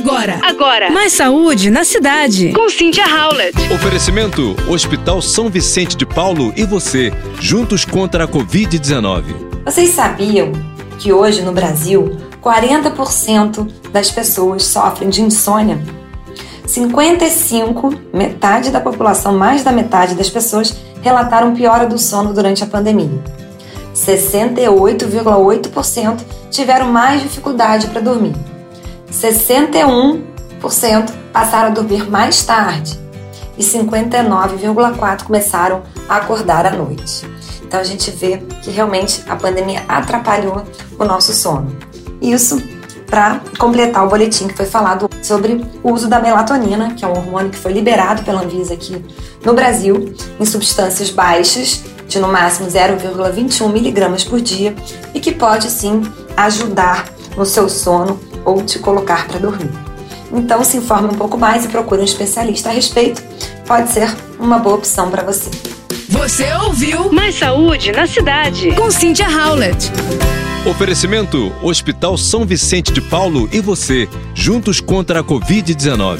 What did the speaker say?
Agora. Agora. Mais saúde na cidade. Com Cynthia Howlett. Oferecimento: Hospital São Vicente de Paulo e você, juntos contra a Covid-19. Vocês sabiam que hoje no Brasil 40% das pessoas sofrem de insônia? 55, metade da população, mais da metade das pessoas relataram piora do sono durante a pandemia. 68,8% tiveram mais dificuldade para dormir. 61% passaram a dormir mais tarde e 59,4% começaram a acordar à noite. Então a gente vê que realmente a pandemia atrapalhou o nosso sono. Isso para completar o boletim que foi falado sobre o uso da melatonina, que é um hormônio que foi liberado pela Anvisa aqui no Brasil, em substâncias baixas, de no máximo 0,21 miligramas por dia, e que pode sim ajudar no seu sono ou te colocar para dormir. Então se informe um pouco mais e procure um especialista a respeito, pode ser uma boa opção para você. Você ouviu Mais saúde na cidade. com Cynthia Howlett. Oferecimento: Hospital São Vicente de Paulo e você, juntos contra a Covid-19.